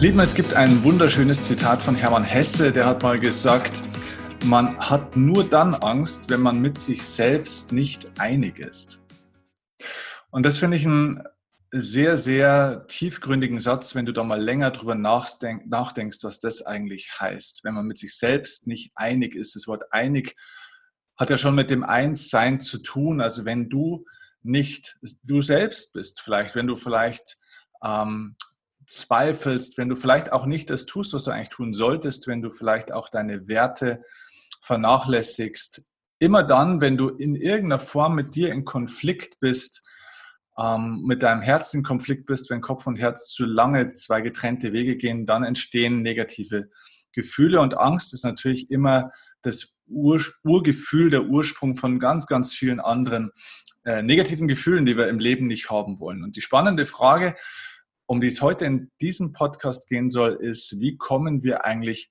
Lieben, es gibt ein wunderschönes Zitat von Hermann Hesse, der hat mal gesagt, man hat nur dann Angst, wenn man mit sich selbst nicht einig ist. Und das finde ich einen sehr, sehr tiefgründigen Satz, wenn du da mal länger drüber nachdenkst, was das eigentlich heißt. Wenn man mit sich selbst nicht einig ist. Das Wort einig hat ja schon mit dem Einssein zu tun. Also wenn du nicht du selbst bist, vielleicht, wenn du vielleicht ähm, zweifelst, wenn du vielleicht auch nicht das tust, was du eigentlich tun solltest, wenn du vielleicht auch deine Werte vernachlässigst. Immer dann, wenn du in irgendeiner Form mit dir in Konflikt bist, ähm, mit deinem Herz in Konflikt bist, wenn Kopf und Herz zu lange zwei getrennte Wege gehen, dann entstehen negative Gefühle. Und Angst ist natürlich immer das Ur Urgefühl, der Ursprung von ganz, ganz vielen anderen äh, negativen Gefühlen, die wir im Leben nicht haben wollen. Und die spannende Frage, um die es heute in diesem Podcast gehen soll, ist, wie kommen wir eigentlich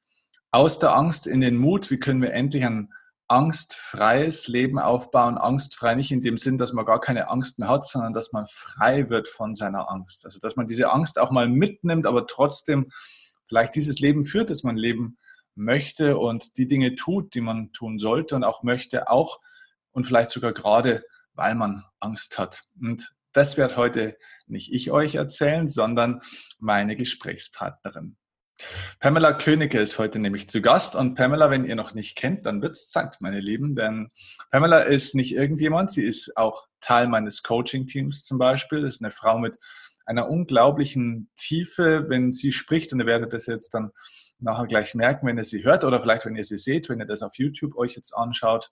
aus der Angst in den Mut? Wie können wir endlich ein angstfreies Leben aufbauen? Angstfrei nicht in dem Sinn, dass man gar keine Angst mehr hat, sondern dass man frei wird von seiner Angst. Also, dass man diese Angst auch mal mitnimmt, aber trotzdem vielleicht dieses Leben führt, das man leben möchte und die Dinge tut, die man tun sollte und auch möchte, auch und vielleicht sogar gerade, weil man Angst hat. Und das wird heute nicht ich euch erzählen, sondern meine Gesprächspartnerin. Pamela Königke ist heute nämlich zu Gast und Pamela, wenn ihr noch nicht kennt, dann wird es Zeit, meine Lieben, denn Pamela ist nicht irgendjemand, sie ist auch Teil meines Coaching-Teams zum Beispiel, ist eine Frau mit einer unglaublichen Tiefe, wenn sie spricht und ihr werdet das jetzt dann nachher gleich merken, wenn ihr sie hört oder vielleicht, wenn ihr sie seht, wenn ihr das auf YouTube euch jetzt anschaut,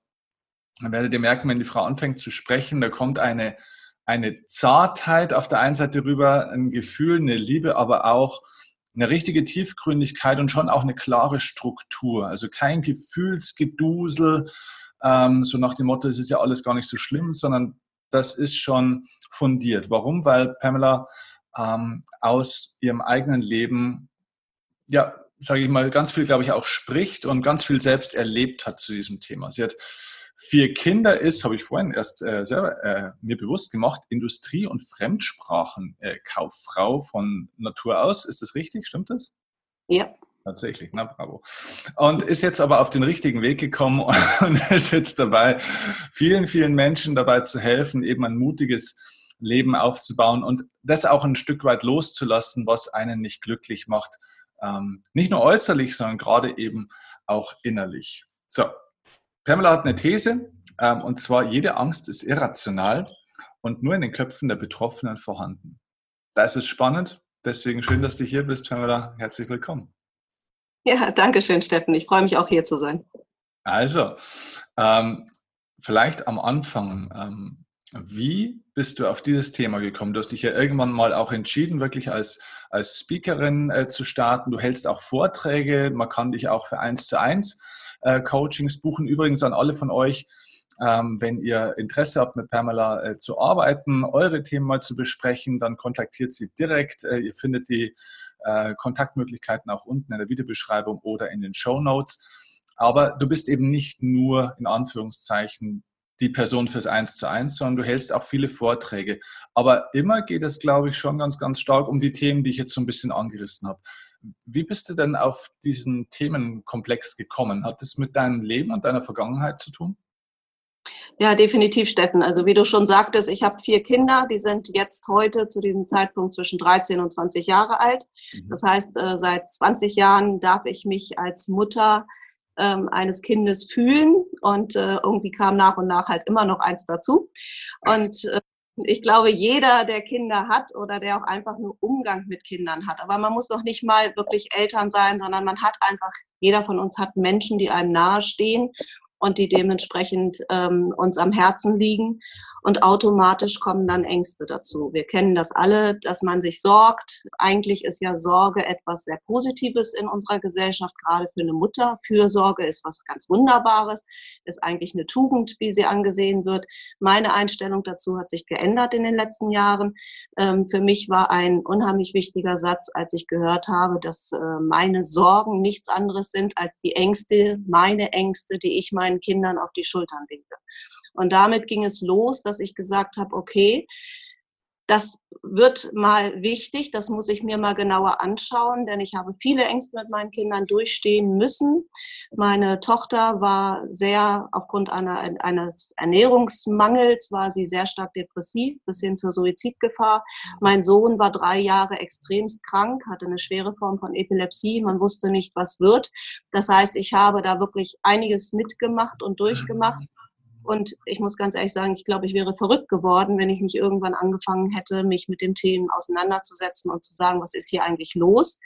dann werdet ihr merken, wenn die Frau anfängt zu sprechen, da kommt eine eine Zartheit auf der einen Seite rüber, ein Gefühl, eine Liebe, aber auch eine richtige Tiefgründigkeit und schon auch eine klare Struktur. Also kein Gefühlsgedusel, ähm, so nach dem Motto, es ist ja alles gar nicht so schlimm, sondern das ist schon fundiert. Warum? Weil Pamela ähm, aus ihrem eigenen Leben, ja, sage ich mal, ganz viel, glaube ich, auch spricht und ganz viel selbst erlebt hat zu diesem Thema. Sie hat vier Kinder ist, habe ich vorhin erst äh, selber äh, mir bewusst gemacht, Industrie- und Fremdsprachenkauffrau äh, von Natur aus. Ist das richtig? Stimmt das? Ja. Tatsächlich, na bravo. Und ist jetzt aber auf den richtigen Weg gekommen und ist jetzt dabei, vielen, vielen Menschen dabei zu helfen, eben ein mutiges Leben aufzubauen und das auch ein Stück weit loszulassen, was einen nicht glücklich macht. Ähm, nicht nur äußerlich, sondern gerade eben auch innerlich. So, Pamela hat eine These, ähm, und zwar, jede Angst ist irrational und nur in den Köpfen der Betroffenen vorhanden. Das ist spannend. Deswegen schön, dass du hier bist, Pamela. Herzlich willkommen. Ja, danke schön, Steffen. Ich freue mich auch hier zu sein. Also, ähm, vielleicht am Anfang, ähm, wie bist du auf dieses Thema gekommen? Du hast dich ja irgendwann mal auch entschieden, wirklich als, als Speakerin äh, zu starten. Du hältst auch Vorträge, man kann dich auch für eins zu eins äh, Coachings buchen. Übrigens an alle von euch, ähm, wenn ihr Interesse habt, mit Pamela äh, zu arbeiten, eure Themen mal zu besprechen, dann kontaktiert sie direkt. Äh, ihr findet die äh, Kontaktmöglichkeiten auch unten in der Videobeschreibung oder in den Show Notes. Aber du bist eben nicht nur in Anführungszeichen die Person fürs Eins zu eins, sondern du hältst auch viele Vorträge. Aber immer geht es, glaube ich, schon ganz, ganz stark um die Themen, die ich jetzt so ein bisschen angerissen habe. Wie bist du denn auf diesen Themenkomplex gekommen? Hat das mit deinem Leben und deiner Vergangenheit zu tun? Ja, definitiv, Steffen. Also wie du schon sagtest, ich habe vier Kinder, die sind jetzt heute zu diesem Zeitpunkt zwischen 13 und 20 Jahre alt. Mhm. Das heißt, äh, seit 20 Jahren darf ich mich als Mutter ähm, eines Kindes fühlen und äh, irgendwie kam nach und nach halt immer noch eins dazu. Und äh, ich glaube, jeder, der Kinder hat oder der auch einfach nur Umgang mit Kindern hat. Aber man muss noch nicht mal wirklich Eltern sein, sondern man hat einfach, jeder von uns hat Menschen, die einem nahestehen und die dementsprechend ähm, uns am Herzen liegen und automatisch kommen dann Ängste dazu. Wir kennen das alle, dass man sich sorgt. Eigentlich ist ja Sorge etwas sehr Positives in unserer Gesellschaft, gerade für eine Mutter. Fürsorge ist was ganz Wunderbares, ist eigentlich eine Tugend, wie sie angesehen wird. Meine Einstellung dazu hat sich geändert in den letzten Jahren. Ähm, für mich war ein unheimlich wichtiger Satz, als ich gehört habe, dass äh, meine Sorgen nichts anderes sind als die Ängste, meine Ängste, die ich meinen Kindern auf die Schultern lege. Und damit ging es los, dass ich gesagt habe, okay, Das wird mal wichtig, das muss ich mir mal genauer anschauen, denn ich habe viele Ängste mit meinen Kindern durchstehen müssen. Meine Tochter war sehr, aufgrund einer, eines Ernährungsmangels, war sie sehr stark depressiv bis hin zur Suizidgefahr. Mein Sohn war drei Jahre extremst krank, hatte eine schwere Form von Epilepsie. Man wusste nicht, was wird. Das heißt, ich habe da wirklich einiges mitgemacht und durchgemacht. Und ich muss ganz ehrlich sagen, ich glaube, ich wäre verrückt geworden, wenn ich nicht irgendwann angefangen hätte, mich mit dem Themen auseinanderzusetzen und zu sagen, was ist hier eigentlich los?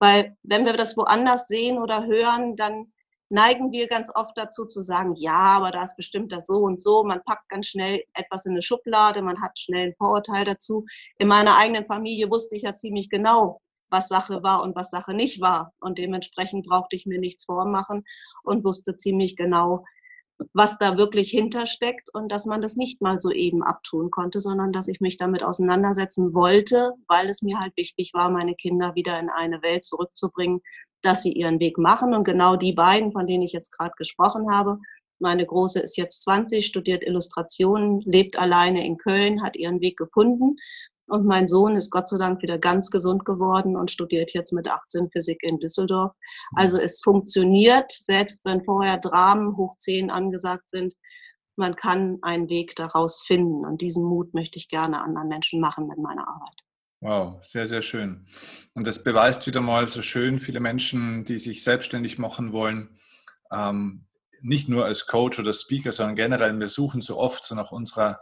Weil wenn wir das woanders sehen oder hören, dann neigen wir ganz oft dazu zu sagen, ja, aber da ist bestimmt das so und so. Man packt ganz schnell etwas in eine Schublade, man hat schnell ein Vorurteil dazu. In meiner eigenen Familie wusste ich ja ziemlich genau, was Sache war und was Sache nicht war. Und dementsprechend brauchte ich mir nichts vormachen und wusste ziemlich genau, was da wirklich hintersteckt und dass man das nicht mal so eben abtun konnte, sondern dass ich mich damit auseinandersetzen wollte, weil es mir halt wichtig war, meine Kinder wieder in eine Welt zurückzubringen, dass sie ihren Weg machen. Und genau die beiden, von denen ich jetzt gerade gesprochen habe, meine Große ist jetzt 20, studiert Illustrationen, lebt alleine in Köln, hat ihren Weg gefunden und mein Sohn ist Gott sei Dank wieder ganz gesund geworden und studiert jetzt mit 18 Physik in Düsseldorf. Also es funktioniert, selbst wenn vorher Dramen hoch 10 angesagt sind. Man kann einen Weg daraus finden. Und diesen Mut möchte ich gerne anderen Menschen machen mit meiner Arbeit. Wow, sehr, sehr schön. Und das beweist wieder mal so schön viele Menschen, die sich selbstständig machen wollen, ähm, nicht nur als Coach oder Speaker, sondern generell, wir suchen so oft so nach unserer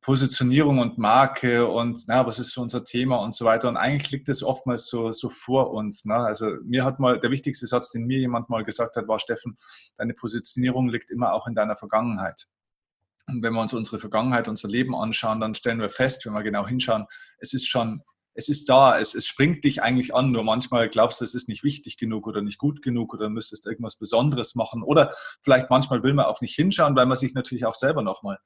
Positionierung und Marke und na, was ist so unser Thema und so weiter. Und eigentlich liegt das oftmals so, so vor uns. Ne? Also mir hat mal der wichtigste Satz, den mir jemand mal gesagt hat, war, Steffen, deine Positionierung liegt immer auch in deiner Vergangenheit. Und wenn wir uns unsere Vergangenheit, unser Leben anschauen, dann stellen wir fest, wenn wir genau hinschauen, es ist schon es ist da, es, es springt dich eigentlich an, nur manchmal glaubst du, es ist nicht wichtig genug oder nicht gut genug oder müsstest irgendwas Besonderes machen oder vielleicht manchmal will man auch nicht hinschauen, weil man sich natürlich auch selber nochmal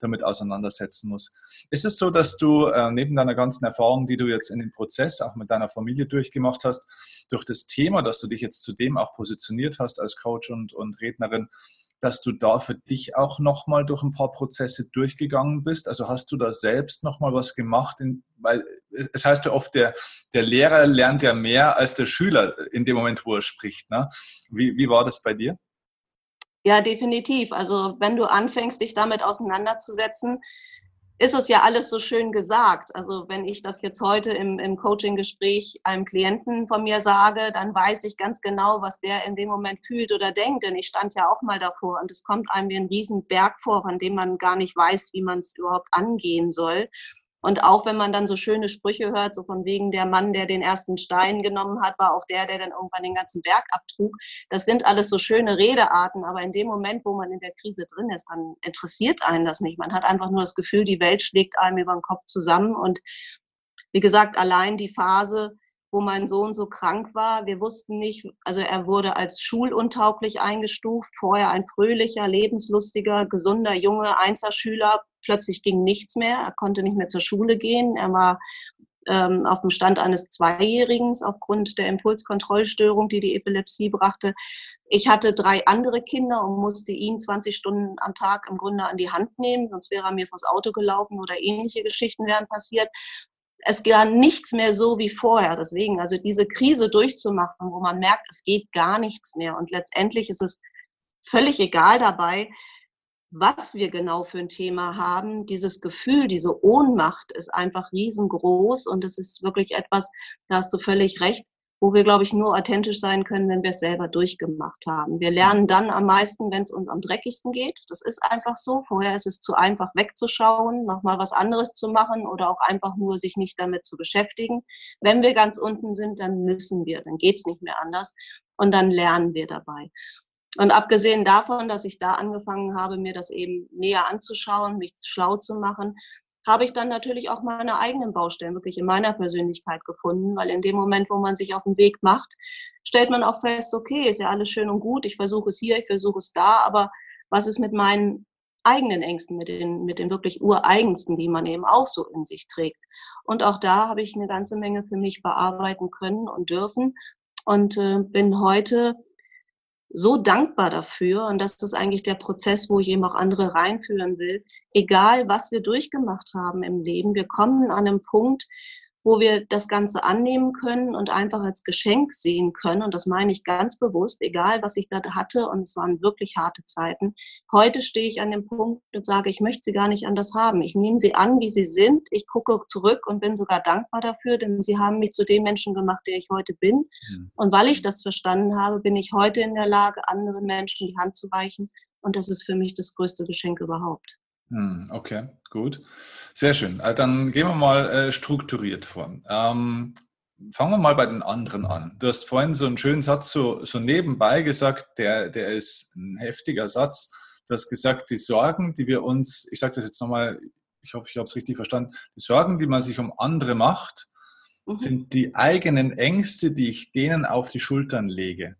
damit auseinandersetzen muss. Ist es so, dass du äh, neben deiner ganzen Erfahrung, die du jetzt in dem Prozess auch mit deiner Familie durchgemacht hast, durch das Thema, dass du dich jetzt zudem auch positioniert hast als Coach und, und Rednerin, dass du da für dich auch nochmal durch ein paar Prozesse durchgegangen bist? Also hast du da selbst nochmal was gemacht? In, weil es heißt ja oft, der, der Lehrer lernt ja mehr als der Schüler in dem Moment, wo er spricht. Ne? Wie, wie war das bei dir? Ja, definitiv. Also wenn du anfängst, dich damit auseinanderzusetzen, ist es ja alles so schön gesagt. Also wenn ich das jetzt heute im, im Coaching-Gespräch einem Klienten von mir sage, dann weiß ich ganz genau, was der in dem Moment fühlt oder denkt. Denn ich stand ja auch mal davor und es kommt einem wie ein Riesenberg vor, an dem man gar nicht weiß, wie man es überhaupt angehen soll. Und auch wenn man dann so schöne Sprüche hört, so von wegen der Mann, der den ersten Stein genommen hat, war auch der, der dann irgendwann den ganzen Berg abtrug. Das sind alles so schöne Redearten, aber in dem Moment, wo man in der Krise drin ist, dann interessiert einen das nicht. Man hat einfach nur das Gefühl, die Welt schlägt einem über den Kopf zusammen. Und wie gesagt, allein die Phase, wo mein Sohn so krank war. Wir wussten nicht, also er wurde als schuluntauglich eingestuft, vorher ein fröhlicher, lebenslustiger, gesunder Junge, Einserschüler. Plötzlich ging nichts mehr, er konnte nicht mehr zur Schule gehen, er war ähm, auf dem Stand eines Zweijährigen aufgrund der Impulskontrollstörung, die die Epilepsie brachte. Ich hatte drei andere Kinder und musste ihn 20 Stunden am Tag im Grunde an die Hand nehmen, sonst wäre er mir vors Auto gelaufen oder ähnliche Geschichten wären passiert es gar nichts mehr so wie vorher. Deswegen, also diese Krise durchzumachen, wo man merkt, es geht gar nichts mehr. Und letztendlich ist es völlig egal dabei, was wir genau für ein Thema haben. Dieses Gefühl, diese Ohnmacht ist einfach riesengroß und es ist wirklich etwas, da hast du völlig recht, wo wir, glaube ich, nur authentisch sein können, wenn wir es selber durchgemacht haben. Wir lernen dann am meisten, wenn es uns am dreckigsten geht. Das ist einfach so. Vorher ist es zu einfach wegzuschauen, nochmal was anderes zu machen oder auch einfach nur sich nicht damit zu beschäftigen. Wenn wir ganz unten sind, dann müssen wir, dann geht es nicht mehr anders und dann lernen wir dabei. Und abgesehen davon, dass ich da angefangen habe, mir das eben näher anzuschauen, mich schlau zu machen, habe ich dann natürlich auch meine eigenen Baustellen wirklich in meiner Persönlichkeit gefunden, weil in dem Moment, wo man sich auf den Weg macht, stellt man auch fest, okay, ist ja alles schön und gut, ich versuche es hier, ich versuche es da, aber was ist mit meinen eigenen Ängsten, mit den, mit den wirklich ureigensten, die man eben auch so in sich trägt. Und auch da habe ich eine ganze Menge für mich bearbeiten können und dürfen und äh, bin heute so dankbar dafür und das ist eigentlich der Prozess, wo ich eben auch andere reinführen will. Egal, was wir durchgemacht haben im Leben, wir kommen an einem Punkt, wo wir das Ganze annehmen können und einfach als Geschenk sehen können. Und das meine ich ganz bewusst, egal was ich da hatte. Und es waren wirklich harte Zeiten. Heute stehe ich an dem Punkt und sage, ich möchte sie gar nicht anders haben. Ich nehme sie an, wie sie sind. Ich gucke zurück und bin sogar dankbar dafür, denn sie haben mich zu dem Menschen gemacht, der ich heute bin. Mhm. Und weil ich das verstanden habe, bin ich heute in der Lage, anderen Menschen die Hand zu reichen. Und das ist für mich das größte Geschenk überhaupt. Hm, okay, gut. Sehr schön. Äh, dann gehen wir mal äh, strukturiert vor. Ähm, fangen wir mal bei den anderen an. Du hast vorhin so einen schönen Satz so, so nebenbei gesagt, der, der ist ein heftiger Satz. Du hast gesagt, die Sorgen, die wir uns, ich sage das jetzt nochmal, ich hoffe, ich habe es richtig verstanden, die Sorgen, die man sich um andere macht, mhm. sind die eigenen Ängste, die ich denen auf die Schultern lege.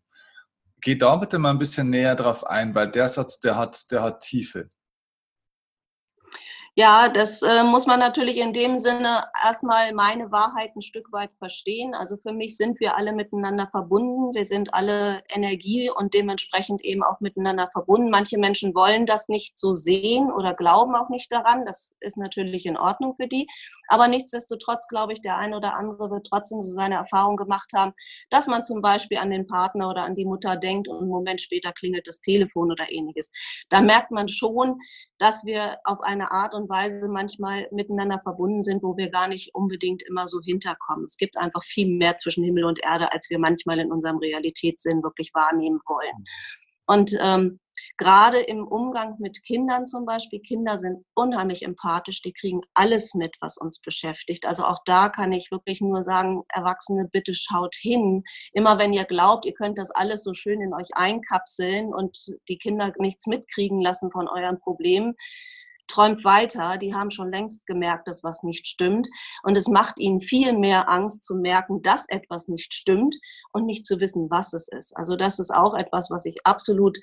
Geh da bitte mal ein bisschen näher drauf ein, weil der Satz, der hat, der hat Tiefe. Ja, das äh, muss man natürlich in dem Sinne erstmal meine Wahrheit ein Stück weit verstehen. Also für mich sind wir alle miteinander verbunden. Wir sind alle Energie und dementsprechend eben auch miteinander verbunden. Manche Menschen wollen das nicht so sehen oder glauben auch nicht daran. Das ist natürlich in Ordnung für die. Aber nichtsdestotrotz glaube ich, der eine oder andere wird trotzdem so seine Erfahrung gemacht haben, dass man zum Beispiel an den Partner oder an die Mutter denkt und einen Moment später klingelt das Telefon oder ähnliches. Da merkt man schon, dass wir auf eine Art und Weise manchmal miteinander verbunden sind, wo wir gar nicht unbedingt immer so hinterkommen. Es gibt einfach viel mehr zwischen Himmel und Erde, als wir manchmal in unserem Realitätssinn wirklich wahrnehmen wollen. Und ähm, gerade im Umgang mit Kindern zum Beispiel, Kinder sind unheimlich empathisch, die kriegen alles mit, was uns beschäftigt. Also auch da kann ich wirklich nur sagen, Erwachsene, bitte schaut hin. Immer wenn ihr glaubt, ihr könnt das alles so schön in euch einkapseln und die Kinder nichts mitkriegen lassen von euren Problemen, träumt weiter, die haben schon längst gemerkt, dass was nicht stimmt. Und es macht ihnen viel mehr Angst zu merken, dass etwas nicht stimmt und nicht zu wissen, was es ist. Also das ist auch etwas, was ich absolut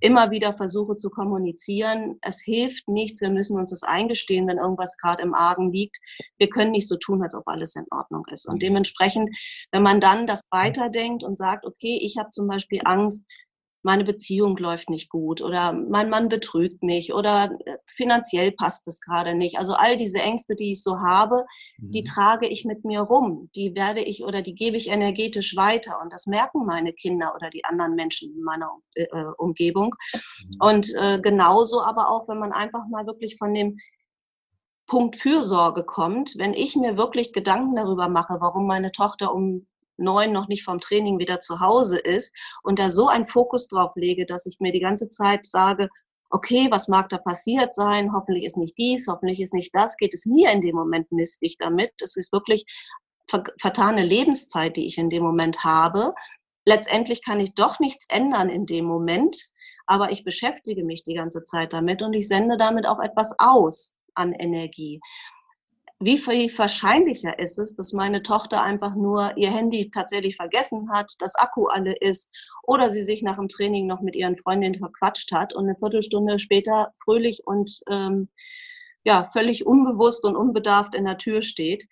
immer wieder versuche zu kommunizieren. Es hilft nichts, wir müssen uns das eingestehen, wenn irgendwas gerade im Argen liegt. Wir können nicht so tun, als ob alles in Ordnung ist. Und mhm. dementsprechend, wenn man dann das weiterdenkt und sagt, okay, ich habe zum Beispiel Angst, meine Beziehung läuft nicht gut oder mein Mann betrügt mich oder äh, finanziell passt es gerade nicht. Also all diese Ängste, die ich so habe, mhm. die trage ich mit mir rum. Die werde ich oder die gebe ich energetisch weiter. Und das merken meine Kinder oder die anderen Menschen in meiner äh, äh Umgebung. Mhm. Und äh, genauso aber auch, wenn man einfach mal wirklich von dem Punkt Fürsorge kommt, wenn ich mir wirklich Gedanken darüber mache, warum meine Tochter um neun noch nicht vom Training wieder zu Hause ist und da so einen Fokus drauf lege, dass ich mir die ganze Zeit sage, okay, was mag da passiert sein? Hoffentlich ist nicht dies, hoffentlich ist nicht das. Geht es mir in dem Moment mistig damit? Das ist wirklich vertane Lebenszeit, die ich in dem Moment habe. Letztendlich kann ich doch nichts ändern in dem Moment, aber ich beschäftige mich die ganze Zeit damit und ich sende damit auch etwas aus an Energie wie viel wahrscheinlicher ist es, dass meine Tochter einfach nur ihr Handy tatsächlich vergessen hat, das Akku alle ist oder sie sich nach dem Training noch mit ihren Freundinnen verquatscht hat und eine Viertelstunde später fröhlich und ähm, ja, völlig unbewusst und unbedarft in der Tür steht.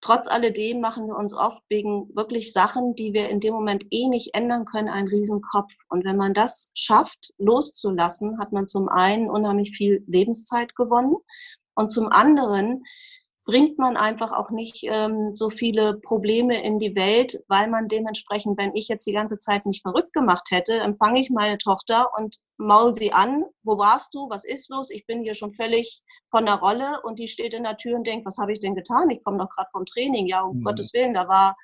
Trotz alledem machen wir uns oft wegen wirklich Sachen, die wir in dem Moment eh nicht ändern können, einen Riesenkopf. Und wenn man das schafft, loszulassen, hat man zum einen unheimlich viel Lebenszeit gewonnen und zum anderen bringt man einfach auch nicht ähm, so viele Probleme in die Welt, weil man dementsprechend, wenn ich jetzt die ganze Zeit mich verrückt gemacht hätte, empfange ich meine Tochter und maul sie an, wo warst du, was ist los, ich bin hier schon völlig von der Rolle und die steht in der Tür und denkt, was habe ich denn getan, ich komme doch gerade vom Training, ja, um mhm. Gottes Willen, da war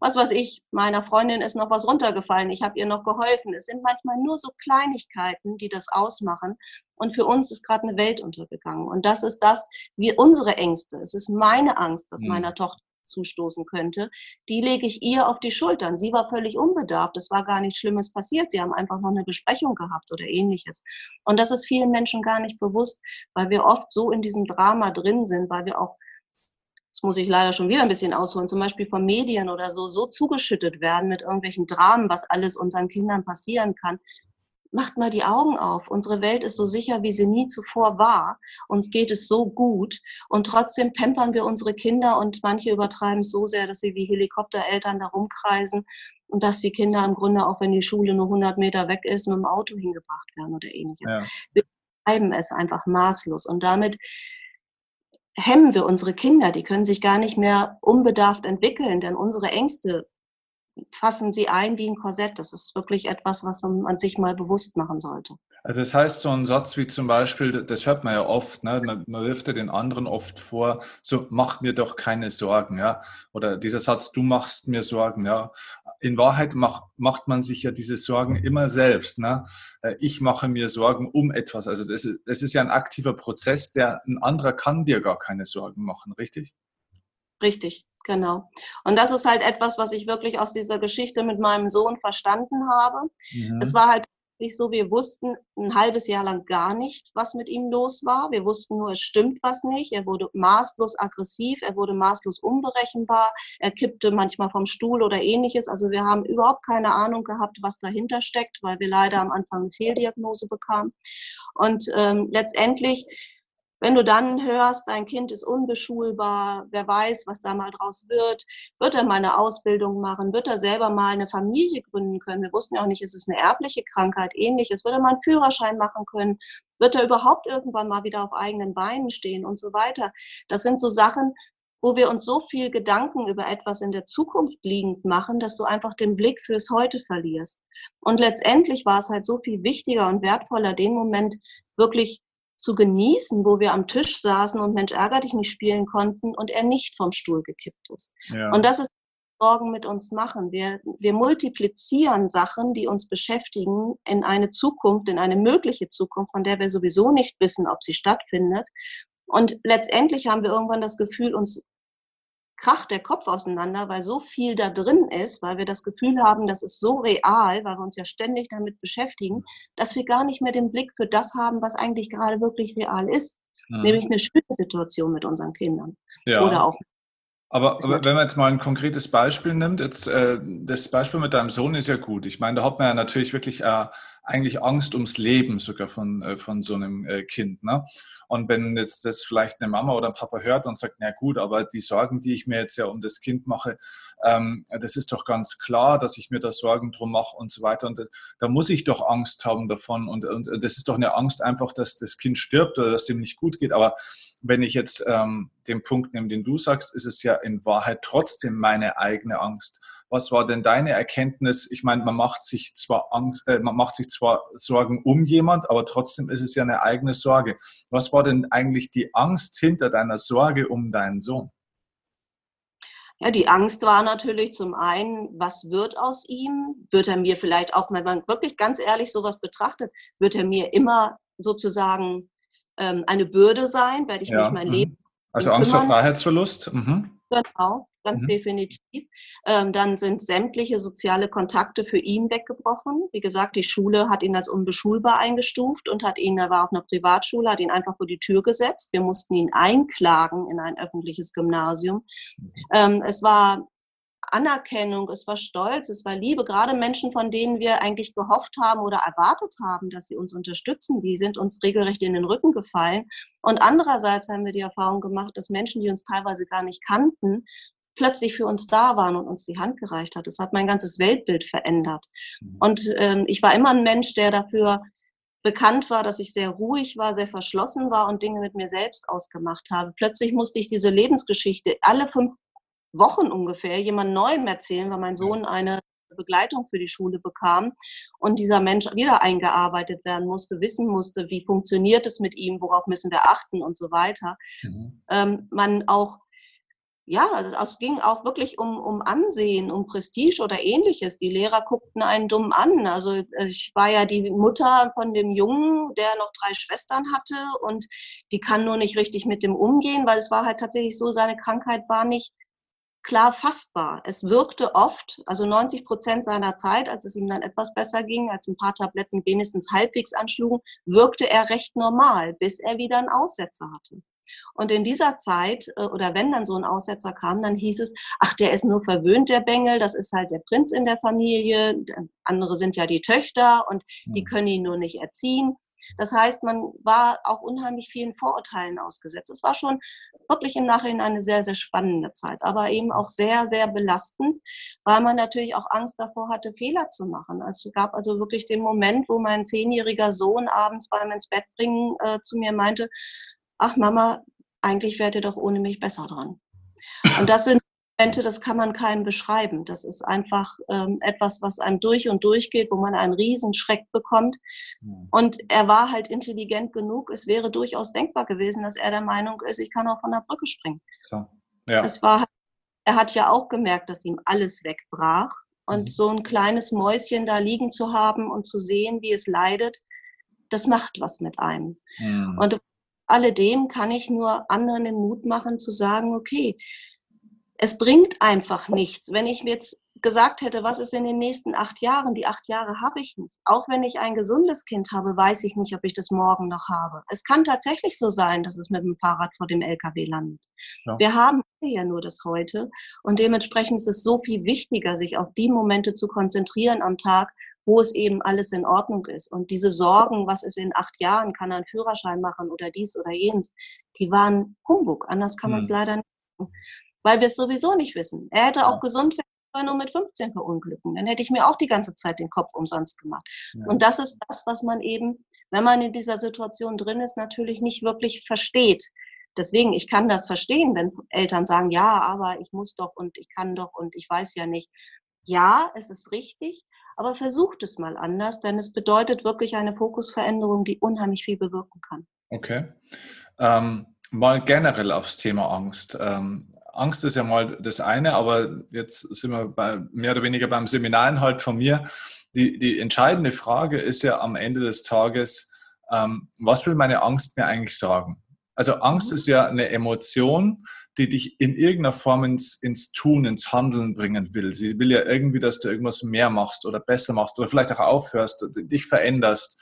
was weiß ich, meiner Freundin ist noch was runtergefallen, ich habe ihr noch geholfen. Es sind manchmal nur so Kleinigkeiten, die das ausmachen. Und für uns ist gerade eine Welt untergegangen. Und das ist das, wie unsere Ängste. Es ist meine Angst, dass mhm. meiner Tochter zustoßen könnte, die lege ich ihr auf die Schultern. Sie war völlig unbedarft. Es war gar nichts Schlimmes passiert. Sie haben einfach noch eine Besprechung gehabt oder ähnliches. Und das ist vielen Menschen gar nicht bewusst, weil wir oft so in diesem Drama drin sind, weil wir auch das muss ich leider schon wieder ein bisschen ausholen, zum Beispiel von Medien oder so, so zugeschüttet werden mit irgendwelchen Dramen, was alles unseren Kindern passieren kann. macht mal die Augen auf. Unsere Welt ist so sicher, wie sie nie zuvor war. Uns geht es so gut. Und trotzdem pampern wir unsere Kinder und manche übertreiben es so sehr, dass sie wie Helikoptereltern da rumkreisen und dass die Kinder im Grunde, auch wenn die Schule nur 100 Meter weg ist, mit dem Auto hingebracht werden oder ähnliches. Ja. Wir treiben es einfach maßlos. Und damit hemmen wir unsere Kinder. Die können sich gar nicht mehr unbedarft entwickeln, denn unsere Ängste fassen sie ein wie ein Korsett. Das ist wirklich etwas, was man sich mal bewusst machen sollte. Also das heißt, so ein Satz wie zum Beispiel, das hört man ja oft, ne? man, man wirft ja den anderen oft vor, so mach mir doch keine Sorgen, ja. Oder dieser Satz, du machst mir Sorgen, ja. In Wahrheit mach, macht man sich ja diese Sorgen immer selbst. Ne? Äh, ich mache mir Sorgen um etwas. Also das ist, das ist ja ein aktiver Prozess, der ein anderer kann dir gar keine Sorgen machen, richtig? Richtig. Genau. Und das ist halt etwas, was ich wirklich aus dieser Geschichte mit meinem Sohn verstanden habe. Mhm. Es war halt nicht so, wir wussten ein halbes Jahr lang gar nicht, was mit ihm los war. Wir wussten nur, es stimmt was nicht. Er wurde maßlos aggressiv, er wurde maßlos unberechenbar, er kippte manchmal vom Stuhl oder ähnliches. Also wir haben überhaupt keine Ahnung gehabt, was dahinter steckt, weil wir leider am Anfang eine Fehldiagnose bekamen. Und ähm, letztendlich wenn du dann hörst, dein Kind ist unbeschulbar, wer weiß, was da mal draus wird, wird er mal eine Ausbildung machen, wird er selber mal eine Familie gründen können. Wir wussten ja auch nicht, ist es eine erbliche Krankheit, ähnliches, wird er mal einen Führerschein machen können, wird er überhaupt irgendwann mal wieder auf eigenen Beinen stehen und so weiter. Das sind so Sachen, wo wir uns so viel Gedanken über etwas in der Zukunft liegend machen, dass du einfach den Blick fürs Heute verlierst. Und letztendlich war es halt so viel wichtiger und wertvoller, den Moment wirklich zu genießen, wo wir am Tisch saßen und Mensch ärger dich nicht spielen konnten und er nicht vom Stuhl gekippt ist. Ja. Und das ist Sorgen mit uns machen. Wir, wir multiplizieren Sachen, die uns beschäftigen, in eine Zukunft, in eine mögliche Zukunft, von der wir sowieso nicht wissen, ob sie stattfindet. Und letztendlich haben wir irgendwann das Gefühl, uns kracht der Kopf auseinander, weil so viel da drin ist, weil wir das Gefühl haben, das ist so real, weil wir uns ja ständig damit beschäftigen, dass wir gar nicht mehr den Blick für das haben, was eigentlich gerade wirklich real ist. Mhm. Nämlich eine schöne Situation mit unseren Kindern. Ja. Oder auch aber, aber, wenn man jetzt mal ein konkretes Beispiel nimmt, jetzt äh, das Beispiel mit deinem Sohn ist ja gut. Ich meine, da hat man ja natürlich wirklich äh, eigentlich Angst ums Leben sogar von, äh, von so einem äh, Kind. Ne? Und wenn jetzt das vielleicht eine Mama oder ein Papa hört und sagt, na gut, aber die Sorgen, die ich mir jetzt ja um das Kind mache, ähm, das ist doch ganz klar, dass ich mir da Sorgen drum mache und so weiter. Und da, da muss ich doch Angst haben davon. Und, und das ist doch eine Angst einfach, dass das Kind stirbt oder dass ihm nicht gut geht. Aber wenn ich jetzt ähm, den Punkt nehme, den du sagst, ist es ja in Wahrheit trotzdem meine eigene Angst. Was war denn deine Erkenntnis? Ich meine, man macht sich zwar Angst, äh, man macht sich zwar Sorgen um jemand, aber trotzdem ist es ja eine eigene Sorge. Was war denn eigentlich die Angst hinter deiner Sorge um deinen Sohn? Ja, die Angst war natürlich zum einen, was wird aus ihm? Wird er mir vielleicht auch, wenn man wirklich ganz ehrlich sowas betrachtet, wird er mir immer sozusagen ähm, eine Bürde sein? Werde ich ja. mich mein mhm. Leben. Also Angst vor Freiheitsverlust? Mhm. Genau ganz mhm. definitiv. Ähm, dann sind sämtliche soziale Kontakte für ihn weggebrochen. Wie gesagt, die Schule hat ihn als unbeschulbar eingestuft und hat ihn, er war auf einer Privatschule, hat ihn einfach vor die Tür gesetzt. Wir mussten ihn einklagen in ein öffentliches Gymnasium. Mhm. Ähm, es war Anerkennung, es war Stolz, es war Liebe. Gerade Menschen, von denen wir eigentlich gehofft haben oder erwartet haben, dass sie uns unterstützen, die sind uns regelrecht in den Rücken gefallen. Und andererseits haben wir die Erfahrung gemacht, dass Menschen, die uns teilweise gar nicht kannten, plötzlich für uns da waren und uns die Hand gereicht hat. Das hat mein ganzes Weltbild verändert. Mhm. Und ähm, ich war immer ein Mensch, der dafür bekannt war, dass ich sehr ruhig war, sehr verschlossen war und Dinge mit mir selbst ausgemacht habe. Plötzlich musste ich diese Lebensgeschichte alle fünf Wochen ungefähr jemand Neuem erzählen, weil mein Sohn eine Begleitung für die Schule bekam und dieser Mensch wieder eingearbeitet werden musste, wissen musste, wie funktioniert es mit ihm, worauf müssen wir achten und so weiter. Mhm. Ähm, man auch ja, also es ging auch wirklich um, um Ansehen, um Prestige oder ähnliches. Die Lehrer guckten einen dumm an. Also äh, ich war ja die Mutter von dem Jungen, der noch drei Schwestern hatte und die kann nur nicht richtig mit dem umgehen, weil es war halt tatsächlich so, seine Krankheit war nicht klar fassbar. Es wirkte oft, also 90 Prozent seiner Zeit, als es ihm dann etwas besser ging, als ein paar Tabletten wenigstens halbwegs anschlugen, wirkte er recht normal, bis er wieder einen Aussetzer hatte. Und in dieser Zeit, äh, oder wenn dann so ein Aussetzer kam, dann hieß es, ach, der ist nur verwöhnt, der Bengel, das ist halt der Prinz in der Familie, andere sind ja die Töchter und die können ihn nur nicht erziehen. Das heißt, man war auch unheimlich vielen Vorurteilen ausgesetzt. Es war schon wirklich im Nachhinein eine sehr, sehr spannende Zeit, aber eben auch sehr, sehr belastend, weil man natürlich auch Angst davor hatte, Fehler zu machen. Es gab also wirklich den Moment, wo mein zehnjähriger Sohn abends beim ins Bett bringen äh, zu mir meinte, ach Mama, eigentlich wärt ihr doch ohne mich besser dran. Und das sind Momente, das kann man keinem beschreiben. Das ist einfach ähm, etwas, was einem durch und durch geht, wo man einen riesen Schreck bekommt. Hm. Und er war halt intelligent genug. Es wäre durchaus denkbar gewesen, dass er der Meinung ist, ich kann auch von der Brücke springen. Ja. Es war, er hat ja auch gemerkt, dass ihm alles wegbrach. Und mhm. so ein kleines Mäuschen da liegen zu haben und zu sehen, wie es leidet, das macht was mit einem. Mhm. Und alledem kann ich nur anderen den Mut machen zu sagen, okay, es bringt einfach nichts. Wenn ich mir jetzt gesagt hätte, was ist in den nächsten acht Jahren, die acht Jahre habe ich nicht. Auch wenn ich ein gesundes Kind habe, weiß ich nicht, ob ich das morgen noch habe. Es kann tatsächlich so sein, dass es mit dem Fahrrad vor dem LKW landet. Ja. Wir haben ja nur das heute und dementsprechend ist es so viel wichtiger, sich auf die Momente zu konzentrieren am Tag, wo es eben alles in Ordnung ist. Und diese Sorgen, was ist in acht Jahren, kann er einen Führerschein machen oder dies oder jenes, die waren Humbug. Anders kann man es hm. leider nicht machen weil wir es sowieso nicht wissen. Er hätte auch gesund werden können und mit 15 verunglücken. Dann hätte ich mir auch die ganze Zeit den Kopf umsonst gemacht. Ja. Und das ist das, was man eben, wenn man in dieser Situation drin ist, natürlich nicht wirklich versteht. Deswegen, ich kann das verstehen, wenn Eltern sagen, ja, aber ich muss doch und ich kann doch und ich weiß ja nicht. Ja, es ist richtig, aber versucht es mal anders, denn es bedeutet wirklich eine Fokusveränderung, die unheimlich viel bewirken kann. Okay. Ähm, mal generell aufs Thema Angst. Ähm, Angst ist ja mal das eine, aber jetzt sind wir bei, mehr oder weniger beim Seminarinhalt von mir. Die, die entscheidende Frage ist ja am Ende des Tages, ähm, was will meine Angst mir eigentlich sagen? Also Angst mhm. ist ja eine Emotion, die dich in irgendeiner Form ins, ins Tun, ins Handeln bringen will. Sie will ja irgendwie, dass du irgendwas mehr machst oder besser machst oder vielleicht auch aufhörst, dich veränderst,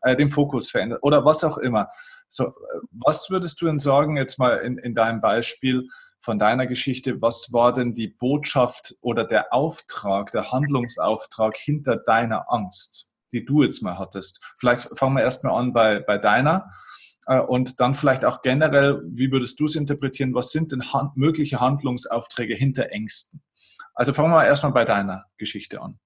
äh, den Fokus veränderst oder was auch immer. So, äh, was würdest du denn sagen, jetzt mal in, in deinem Beispiel, von deiner Geschichte, was war denn die Botschaft oder der Auftrag, der Handlungsauftrag hinter deiner Angst, die du jetzt mal hattest? Vielleicht fangen wir erstmal an bei, bei deiner und dann vielleicht auch generell, wie würdest du es interpretieren, was sind denn hand mögliche Handlungsaufträge hinter Ängsten? Also fangen wir erstmal bei deiner Geschichte an.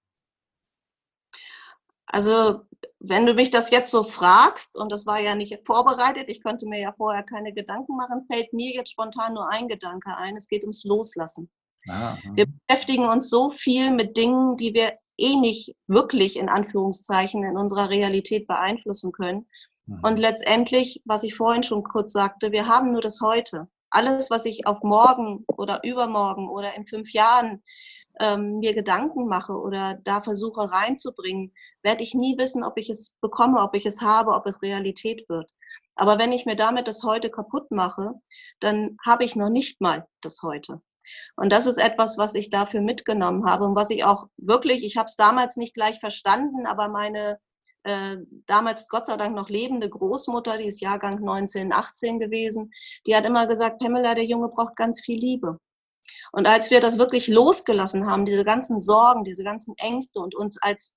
Also wenn du mich das jetzt so fragst, und das war ja nicht vorbereitet, ich konnte mir ja vorher keine Gedanken machen, fällt mir jetzt spontan nur ein Gedanke ein, es geht ums Loslassen. Aha. Wir beschäftigen uns so viel mit Dingen, die wir eh nicht wirklich in Anführungszeichen in unserer Realität beeinflussen können. Mhm. Und letztendlich, was ich vorhin schon kurz sagte, wir haben nur das heute. Alles, was ich auf morgen oder übermorgen oder in fünf Jahren ähm, mir Gedanken mache oder da versuche reinzubringen, werde ich nie wissen, ob ich es bekomme, ob ich es habe, ob es Realität wird. Aber wenn ich mir damit das heute kaputt mache, dann habe ich noch nicht mal das heute. Und das ist etwas, was ich dafür mitgenommen habe und was ich auch wirklich, ich habe es damals nicht gleich verstanden, aber meine äh, damals Gott sei Dank noch lebende Großmutter, die ist Jahrgang 1918 gewesen, die hat immer gesagt, Pamela, der Junge braucht ganz viel Liebe. Und als wir das wirklich losgelassen haben, diese ganzen Sorgen, diese ganzen Ängste und uns als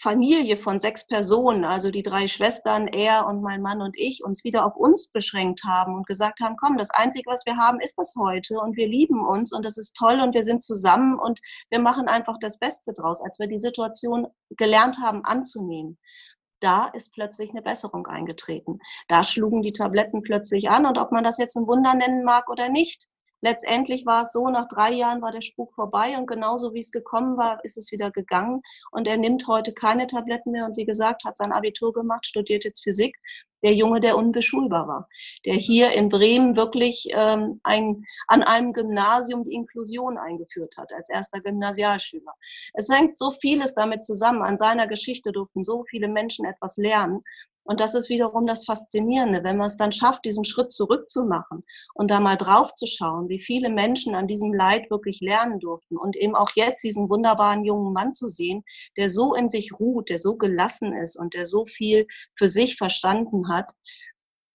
Familie von sechs Personen, also die drei Schwestern, er und mein Mann und ich, uns wieder auf uns beschränkt haben und gesagt haben, komm, das Einzige, was wir haben, ist das heute und wir lieben uns und das ist toll und wir sind zusammen und wir machen einfach das Beste draus, als wir die Situation gelernt haben anzunehmen. Da ist plötzlich eine Besserung eingetreten. Da schlugen die Tabletten plötzlich an und ob man das jetzt ein Wunder nennen mag oder nicht, letztendlich war es so, nach drei Jahren war der Spuk vorbei und genauso wie es gekommen war, ist es wieder gegangen. Und er nimmt heute keine Tabletten mehr und wie gesagt, hat sein Abitur gemacht, studiert jetzt Physik. Der Junge, der unbeschulbar war, der hier in Bremen wirklich ähm, ein, an einem Gymnasium die Inklusion eingeführt hat, als erster Gymnasialschüler. Es hängt so vieles damit zusammen. An seiner Geschichte durften so viele Menschen etwas lernen. Und das ist wiederum das Faszinierende, wenn man es dann schafft, diesen Schritt zurückzumachen und da mal drauf zu schauen, wie viele Menschen an diesem Leid wirklich lernen durften und eben auch jetzt diesen wunderbaren jungen Mann zu sehen, der so in sich ruht, der so gelassen ist und der so viel für sich verstanden hat.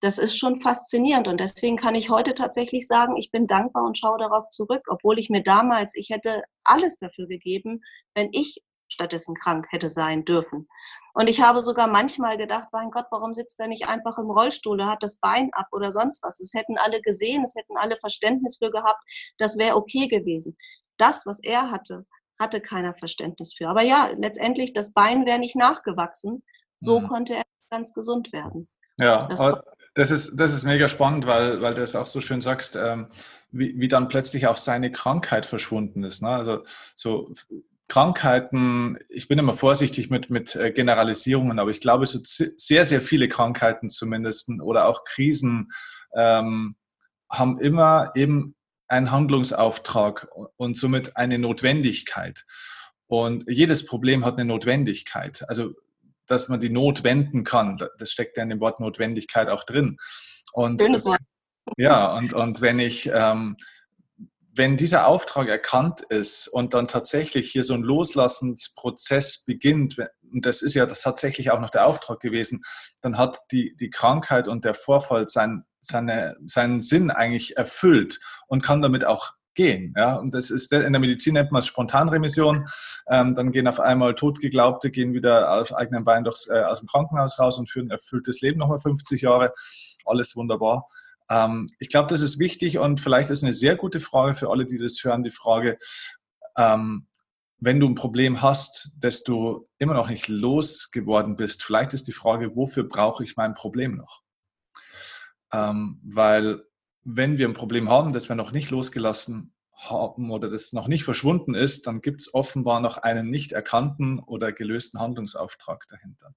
das ist schon faszinierend. Und deswegen kann ich heute tatsächlich sagen, ich bin dankbar und schaue darauf zurück, obwohl ich mir damals, ich hätte alles dafür gegeben, wenn ich stattdessen krank hätte sein dürfen. Und ich habe sogar manchmal gedacht, mein Gott, warum sitzt er nicht einfach im Rollstuhl, er hat das Bein ab oder sonst was. Es hätten alle gesehen, es hätten alle Verständnis für gehabt, das wäre okay gewesen. Das, was er hatte, hatte keiner Verständnis für. Aber ja, letztendlich, das Bein wäre nicht nachgewachsen. So mhm. konnte er ganz gesund werden. Ja, das, das, ist, das ist mega spannend, weil, weil du es auch so schön sagst, ähm, wie, wie dann plötzlich auch seine Krankheit verschwunden ist. Ne? Also so Krankheiten, ich bin immer vorsichtig mit, mit äh, Generalisierungen, aber ich glaube, so sehr, sehr viele Krankheiten zumindest oder auch Krisen ähm, haben immer eben einen Handlungsauftrag und somit eine Notwendigkeit. Und jedes Problem hat eine Notwendigkeit. Also, dass man die Not wenden kann, das steckt ja in dem Wort Notwendigkeit auch drin. Und, Schönes Wort. Ja, und, und wenn ich ähm, wenn dieser Auftrag erkannt ist und dann tatsächlich hier so ein Loslassensprozess beginnt, und das ist ja tatsächlich auch noch der Auftrag gewesen, dann hat die, die Krankheit und der Vorfall sein, seine, seinen Sinn eigentlich erfüllt und kann damit auch gehen. Ja? Und das ist in der Medizin nennt man es Spontanremission. Ähm, dann gehen auf einmal Totgeglaubte, gehen wieder auf eigenen Beinen durchs, äh, aus dem Krankenhaus raus und führen ein erfülltes Leben nochmal 50 Jahre. Alles wunderbar. Ähm, ich glaube, das ist wichtig und vielleicht ist eine sehr gute Frage für alle, die das hören, die Frage, ähm, wenn du ein Problem hast, dass du immer noch nicht losgeworden bist, vielleicht ist die Frage, wofür brauche ich mein Problem noch? Ähm, weil wenn wir ein Problem haben, das wir noch nicht losgelassen haben oder das noch nicht verschwunden ist, dann gibt es offenbar noch einen nicht erkannten oder gelösten Handlungsauftrag dahinter.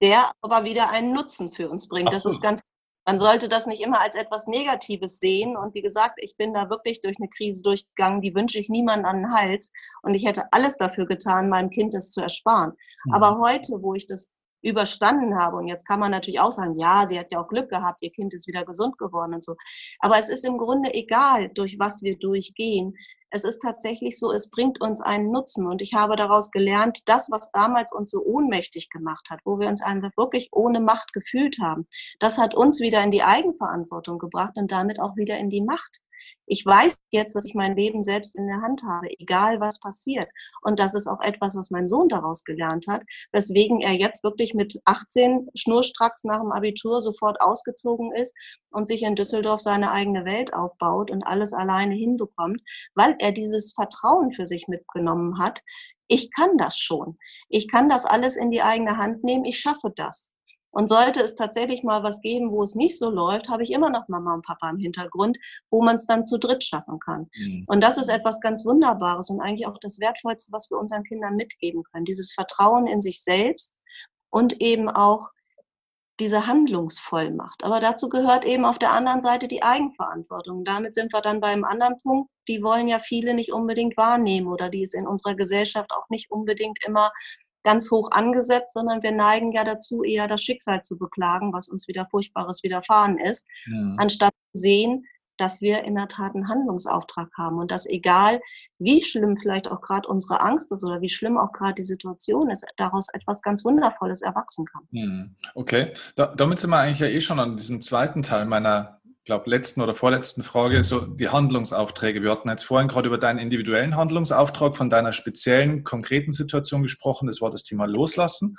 Der aber wieder einen Nutzen für uns bringt. Absolut. Das ist ganz man sollte das nicht immer als etwas Negatives sehen. Und wie gesagt, ich bin da wirklich durch eine Krise durchgegangen, die wünsche ich niemandem an den Hals. Und ich hätte alles dafür getan, meinem Kind das zu ersparen. Mhm. Aber heute, wo ich das überstanden habe, und jetzt kann man natürlich auch sagen, ja, sie hat ja auch Glück gehabt, ihr Kind ist wieder gesund geworden und so. Aber es ist im Grunde egal, durch was wir durchgehen es ist tatsächlich so, es bringt uns einen Nutzen. Und ich habe daraus gelernt, das, was damals uns so ohnmächtig gemacht hat, wo wir uns einfach wirklich ohne Macht gefühlt haben, das hat uns wieder in die Eigenverantwortung gebracht und damit auch wieder in die Macht. Ich weiß jetzt, dass ich mein Leben selbst in der Hand habe, egal was passiert. Und das ist auch etwas, was mein Sohn daraus gelernt hat, weswegen er jetzt wirklich mit 18 schnurstracks nach dem Abitur sofort ausgezogen ist und sich in Düsseldorf seine eigene Welt aufbaut und alles alleine hinbekommt, weil er dieses Vertrauen für sich mitgenommen hat. Ich kann das schon. Ich kann das alles in die eigene Hand nehmen. Ich schaffe das. Und sollte es tatsächlich mal was geben, wo es nicht so läuft, habe ich immer noch Mama und Papa im Hintergrund, wo man es dann zu dritt schaffen kann. Mhm. Und das ist etwas ganz Wunderbares und eigentlich auch das Wertvollste, was wir unseren Kindern mitgeben können. Dieses Vertrauen in sich selbst und eben auch diese Handlungsvollmacht. Aber dazu gehört eben auf der anderen Seite die Eigenverantwortung. Damit sind wir dann beim anderen Punkt. Die wollen ja viele nicht unbedingt wahrnehmen oder die ist in unserer Gesellschaft auch nicht unbedingt immer ganz hoch angesetzt, sondern wir neigen ja dazu, eher das Schicksal zu beklagen, was uns wieder Furchtbares widerfahren ist, ja. anstatt zu sehen, dass wir in der Tat einen Handlungsauftrag haben und dass egal, wie schlimm vielleicht auch gerade unsere Angst ist oder wie schlimm auch gerade die Situation ist, daraus etwas ganz Wundervolles erwachsen kann. Hm. Okay, da, damit sind wir eigentlich ja eh schon an diesem zweiten Teil meiner glaube, letzten oder vorletzten Frage, so die Handlungsaufträge. Wir hatten jetzt vorhin gerade über deinen individuellen Handlungsauftrag von deiner speziellen, konkreten Situation gesprochen. Das war das Thema Loslassen.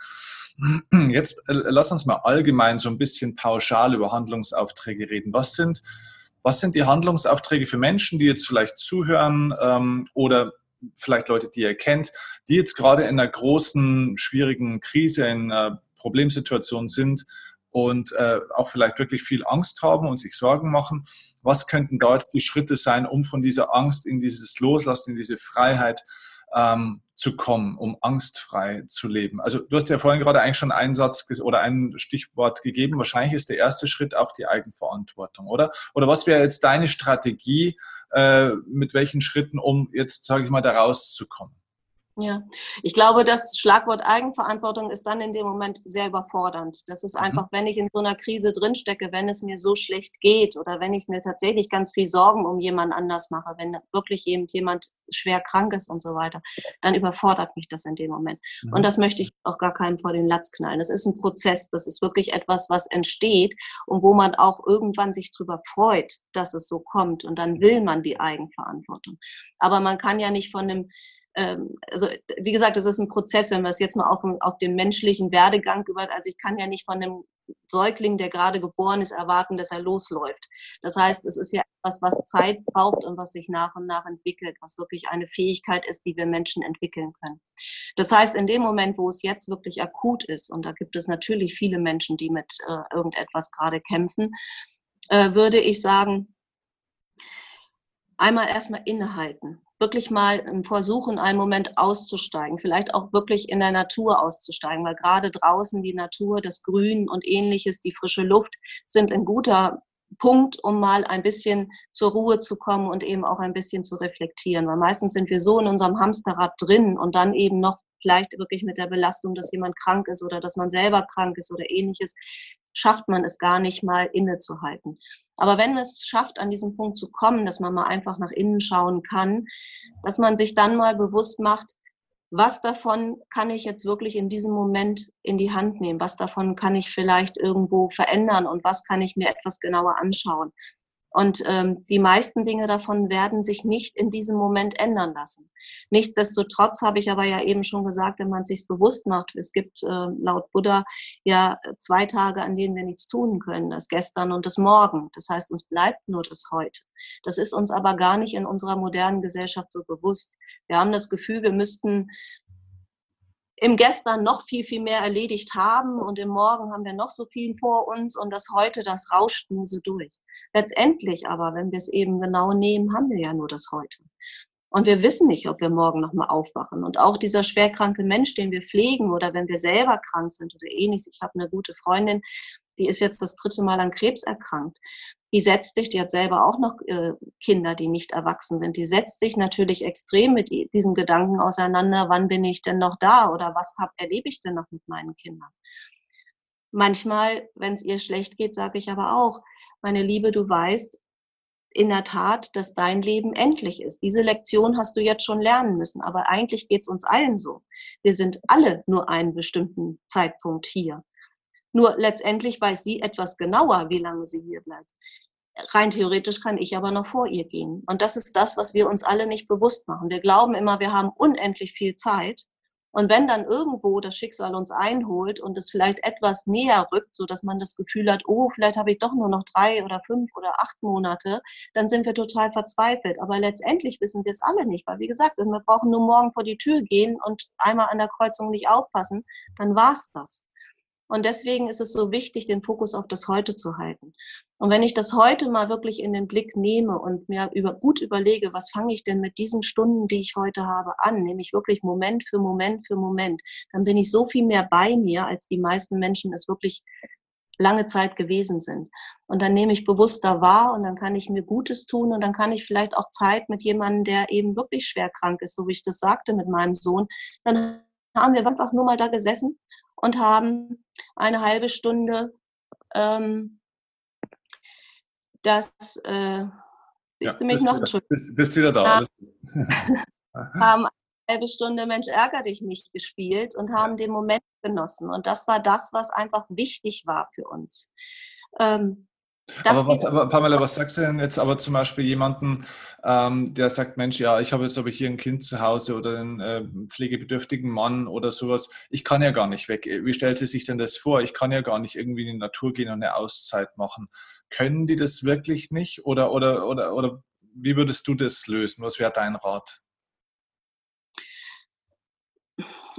Jetzt äh, lass uns mal allgemein so ein bisschen pauschal über Handlungsaufträge reden. Was sind, was sind die Handlungsaufträge für Menschen, die jetzt vielleicht zuhören ähm, oder vielleicht Leute, die ihr kennt, die jetzt gerade in einer großen, schwierigen Krise, in einer Problemsituation sind? Und äh, auch vielleicht wirklich viel Angst haben und sich Sorgen machen. Was könnten da jetzt die Schritte sein, um von dieser Angst in dieses Loslassen, in diese Freiheit ähm, zu kommen, um angstfrei zu leben? Also du hast ja vorhin gerade eigentlich schon einen Satz oder ein Stichwort gegeben. Wahrscheinlich ist der erste Schritt auch die Eigenverantwortung, oder? Oder was wäre jetzt deine Strategie, äh, mit welchen Schritten, um jetzt, sage ich mal, da rauszukommen? Ja, ich glaube, das Schlagwort Eigenverantwortung ist dann in dem Moment sehr überfordernd. Das ist mhm. einfach, wenn ich in so einer Krise drinstecke, wenn es mir so schlecht geht oder wenn ich mir tatsächlich ganz viel Sorgen um jemand anders mache, wenn wirklich jemand schwer krank ist und so weiter, dann überfordert mich das in dem Moment. Mhm. Und das möchte ich auch gar keinem vor den Latz knallen. Das ist ein Prozess, das ist wirklich etwas, was entsteht und wo man auch irgendwann sich drüber freut, dass es so kommt und dann will man die Eigenverantwortung. Aber man kann ja nicht von einem also wie gesagt, das ist ein Prozess, wenn wir es jetzt mal auf, auf den menschlichen Werdegang über, also ich kann ja nicht von einem Säugling, der gerade geboren ist, erwarten, dass er losläuft. Das heißt, es ist ja etwas, was Zeit braucht und was sich nach und nach entwickelt, was wirklich eine Fähigkeit ist, die wir Menschen entwickeln können. Das heißt, in dem Moment, wo es jetzt wirklich akut ist, und da gibt es natürlich viele Menschen, die mit äh, irgendetwas gerade kämpfen, äh, würde ich sagen, einmal erstmal innehalten wirklich mal versuchen, einen Moment auszusteigen, vielleicht auch wirklich in der Natur auszusteigen, weil gerade draußen die Natur, das Grün und ähnliches, die frische Luft sind ein guter Punkt, um mal ein bisschen zur Ruhe zu kommen und eben auch ein bisschen zu reflektieren. Weil meistens sind wir so in unserem Hamsterrad drin und dann eben noch vielleicht wirklich mit der Belastung, dass jemand krank ist oder dass man selber krank ist oder ähnliches, schafft man es gar nicht mal innezuhalten. Aber wenn man es schafft, an diesem Punkt zu kommen, dass man mal einfach nach innen schauen kann, dass man sich dann mal bewusst macht, was davon kann ich jetzt wirklich in diesem Moment in die Hand nehmen? Was davon kann ich vielleicht irgendwo verändern und was kann ich mir etwas genauer anschauen? Und ähm, die meisten Dinge davon werden sich nicht in diesem Moment ändern lassen. Nichtsdestotrotz habe ich aber ja eben schon gesagt, wenn man sich bewusst macht, es gibt äh, laut Buddha ja zwei Tage, an denen wir nichts tun können, das Gestern und das Morgen. Das heißt, uns bleibt nur das Heute. Das ist uns aber gar nicht in unserer modernen Gesellschaft so bewusst. Wir haben das Gefühl, wir müssten im Gestern noch viel, viel mehr erledigt haben und im Morgen haben wir noch so viel vor uns und das heute, das rauscht nur so durch. Letztendlich aber, wenn wir es eben genau nehmen, haben wir ja nur das heute. Und wir wissen nicht, ob wir morgen nochmal aufwachen. Und auch dieser schwerkranke Mensch, den wir pflegen oder wenn wir selber krank sind oder ähnliches. Ich habe eine gute Freundin, die ist jetzt das dritte Mal an Krebs erkrankt die setzt sich, die hat selber auch noch äh, Kinder, die nicht erwachsen sind, die setzt sich natürlich extrem mit diesem Gedanken auseinander, wann bin ich denn noch da oder was hab, erlebe ich denn noch mit meinen Kindern. Manchmal, wenn es ihr schlecht geht, sage ich aber auch, meine Liebe, du weißt in der Tat, dass dein Leben endlich ist. Diese Lektion hast du jetzt schon lernen müssen, aber eigentlich geht es uns allen so. Wir sind alle nur einen bestimmten Zeitpunkt hier. Nur letztendlich weiß sie etwas genauer, wie lange sie hier bleibt. Rein theoretisch kann ich aber noch vor ihr gehen. Und das ist das, was wir uns alle nicht bewusst machen. Wir glauben immer, wir haben unendlich viel Zeit. Und wenn dann irgendwo das Schicksal uns einholt und es vielleicht etwas näher rückt, so dass man das Gefühl hat, oh, vielleicht habe ich doch nur noch drei oder fünf oder acht Monate, dann sind wir total verzweifelt. Aber letztendlich wissen wir es alle nicht, weil wie gesagt, wir brauchen nur morgen vor die Tür gehen und einmal an der Kreuzung nicht aufpassen, dann war's das. Und deswegen ist es so wichtig, den Fokus auf das Heute zu halten. Und wenn ich das heute mal wirklich in den Blick nehme und mir über, gut überlege, was fange ich denn mit diesen Stunden, die ich heute habe, an, nämlich wirklich Moment für Moment für Moment, dann bin ich so viel mehr bei mir, als die meisten Menschen es wirklich lange Zeit gewesen sind. Und dann nehme ich bewusster wahr und dann kann ich mir Gutes tun und dann kann ich vielleicht auch Zeit mit jemandem, der eben wirklich schwer krank ist, so wie ich das sagte mit meinem Sohn. Dann haben wir einfach nur mal da gesessen und haben eine halbe Stunde ähm, das, äh, siehst ja, du mich noch? Wieder, bist, bist wieder da. haben eine halbe Stunde Mensch ärger dich nicht gespielt und haben den Moment genossen. Und das war das, was einfach wichtig war für uns. Ähm, das aber, was, aber Pamela, was sagst du denn jetzt aber zum Beispiel jemanden, ähm, der sagt, Mensch, ja, ich habe jetzt aber hier ein Kind zu Hause oder einen äh, pflegebedürftigen Mann oder sowas. Ich kann ja gar nicht weg. Wie stellt sie sich denn das vor? Ich kann ja gar nicht irgendwie in die Natur gehen und eine Auszeit machen. Können die das wirklich nicht? Oder, oder, oder, oder wie würdest du das lösen? Was wäre dein Rat?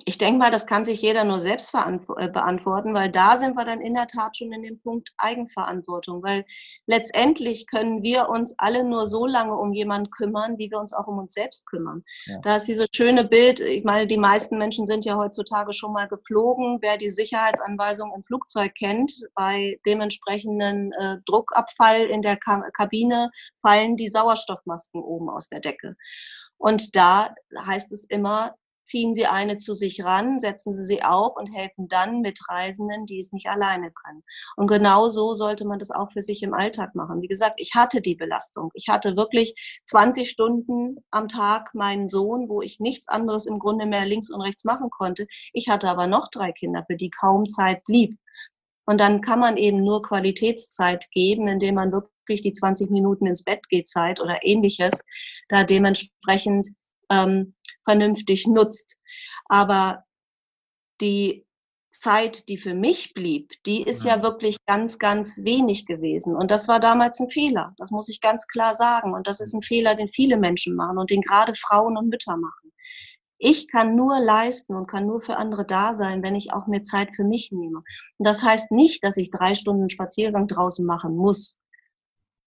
Ich denke mal, das kann sich jeder nur selbst äh, beantworten, weil da sind wir dann in der Tat schon in dem Punkt Eigenverantwortung, weil letztendlich können wir uns alle nur so lange um jemanden kümmern, wie wir uns auch um uns selbst kümmern. Ja. Da ist dieses schöne Bild, ich meine, die meisten Menschen sind ja heutzutage schon mal geflogen. Wer die Sicherheitsanweisung im Flugzeug kennt, bei dementsprechenden äh, Druckabfall in der Kabine fallen die Sauerstoffmasken oben aus der Decke. Und da heißt es immer, ziehen Sie eine zu sich ran, setzen Sie sie auf und helfen dann mit Reisenden, die es nicht alleine können. Und genau so sollte man das auch für sich im Alltag machen. Wie gesagt, ich hatte die Belastung. Ich hatte wirklich 20 Stunden am Tag meinen Sohn, wo ich nichts anderes im Grunde mehr links und rechts machen konnte. Ich hatte aber noch drei Kinder, für die kaum Zeit blieb. Und dann kann man eben nur Qualitätszeit geben, indem man wirklich die 20 Minuten ins Bett geht Zeit oder ähnliches, da dementsprechend ähm, vernünftig nutzt. Aber die Zeit, die für mich blieb, die ist ja mhm. wirklich ganz, ganz wenig gewesen. Und das war damals ein Fehler. Das muss ich ganz klar sagen. Und das ist ein Fehler, den viele Menschen machen und den gerade Frauen und Mütter machen. Ich kann nur leisten und kann nur für andere da sein, wenn ich auch mir Zeit für mich nehme. Und das heißt nicht, dass ich drei Stunden Spaziergang draußen machen muss.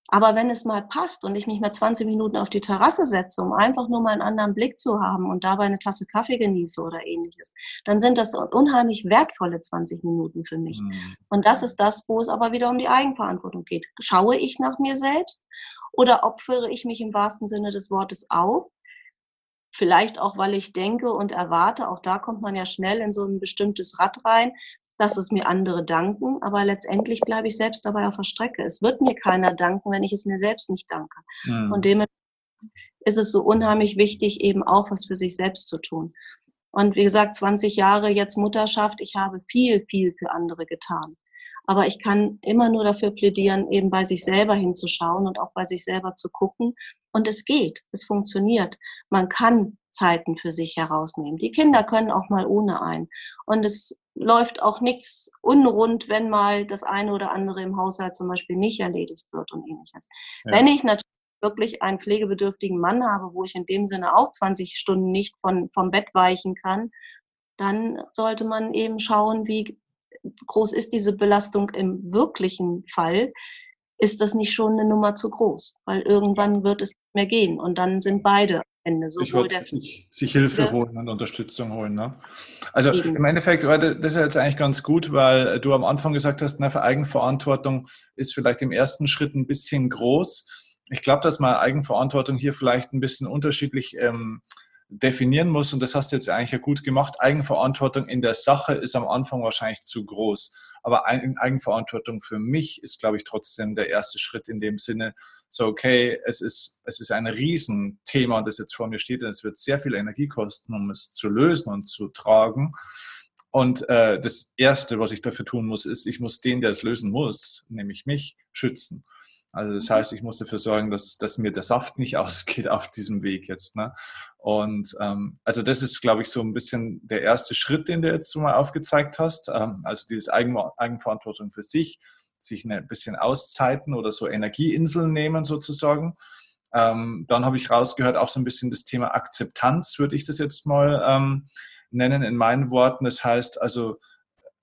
Aber wenn es mal passt und ich mich mal 20 Minuten auf die Terrasse setze, um einfach nur mal einen anderen Blick zu haben und dabei eine Tasse Kaffee genieße oder ähnliches, dann sind das unheimlich wertvolle 20 Minuten für mich. Mhm. Und das ist das, wo es aber wieder um die Eigenverantwortung geht. Schaue ich nach mir selbst oder opfere ich mich im wahrsten Sinne des Wortes auf? Vielleicht auch, weil ich denke und erwarte, auch da kommt man ja schnell in so ein bestimmtes Rad rein, dass es mir andere danken, aber letztendlich bleibe ich selbst dabei auf der Strecke. Es wird mir keiner danken, wenn ich es mir selbst nicht danke. Mhm. Und dementsprechend ist es so unheimlich wichtig, eben auch was für sich selbst zu tun. Und wie gesagt, 20 Jahre jetzt Mutterschaft, ich habe viel, viel für andere getan. Aber ich kann immer nur dafür plädieren, eben bei sich selber hinzuschauen und auch bei sich selber zu gucken. Und es geht, es funktioniert. Man kann Zeiten für sich herausnehmen. Die Kinder können auch mal ohne ein. Und es läuft auch nichts unrund, wenn mal das eine oder andere im Haushalt zum Beispiel nicht erledigt wird und ähnliches. Ja. Wenn ich natürlich wirklich einen pflegebedürftigen Mann habe, wo ich in dem Sinne auch 20 Stunden nicht von, vom Bett weichen kann, dann sollte man eben schauen, wie groß ist diese Belastung im wirklichen Fall. Ist das nicht schon eine Nummer zu groß? Weil irgendwann wird es nicht mehr gehen und dann sind beide Ende. Sowohl der sich, sich Hilfe holen und Unterstützung holen. Ne? Also Eben. im Endeffekt, das ist jetzt eigentlich ganz gut, weil du am Anfang gesagt hast, na, für Eigenverantwortung ist vielleicht im ersten Schritt ein bisschen groß. Ich glaube, dass man Eigenverantwortung hier vielleicht ein bisschen unterschiedlich ähm, definieren muss. Und das hast du jetzt eigentlich ja gut gemacht. Eigenverantwortung in der Sache ist am Anfang wahrscheinlich zu groß. Aber Eigenverantwortung für mich ist, glaube ich, trotzdem der erste Schritt in dem Sinne, so, okay, es ist, es ist ein Riesenthema, das jetzt vor mir steht und es wird sehr viel Energie kosten, um es zu lösen und zu tragen. Und äh, das Erste, was ich dafür tun muss, ist, ich muss den, der es lösen muss, nämlich mich, schützen. Also das heißt, ich muss dafür sorgen, dass, dass mir der Saft nicht ausgeht auf diesem Weg jetzt. Ne? Und ähm, also das ist, glaube ich, so ein bisschen der erste Schritt, den du jetzt so mal aufgezeigt hast. Ähm, also dieses Eigen, Eigenverantwortung für sich, sich ein bisschen Auszeiten oder so Energieinseln nehmen sozusagen. Ähm, dann habe ich rausgehört, auch so ein bisschen das Thema Akzeptanz, würde ich das jetzt mal ähm, nennen in meinen Worten. Das heißt also,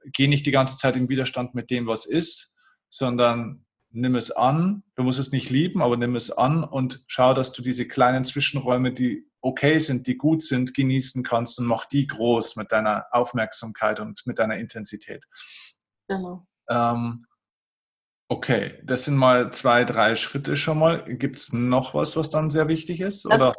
geh nicht die ganze Zeit im Widerstand mit dem, was ist, sondern nimm es an. Du musst es nicht lieben, aber nimm es an und schau, dass du diese kleinen Zwischenräume, die okay sind, die gut sind, genießen kannst und mach die groß mit deiner Aufmerksamkeit und mit deiner Intensität. Genau. Ähm, okay, das sind mal zwei, drei Schritte schon mal. Gibt es noch was, was dann sehr wichtig ist? Das oder?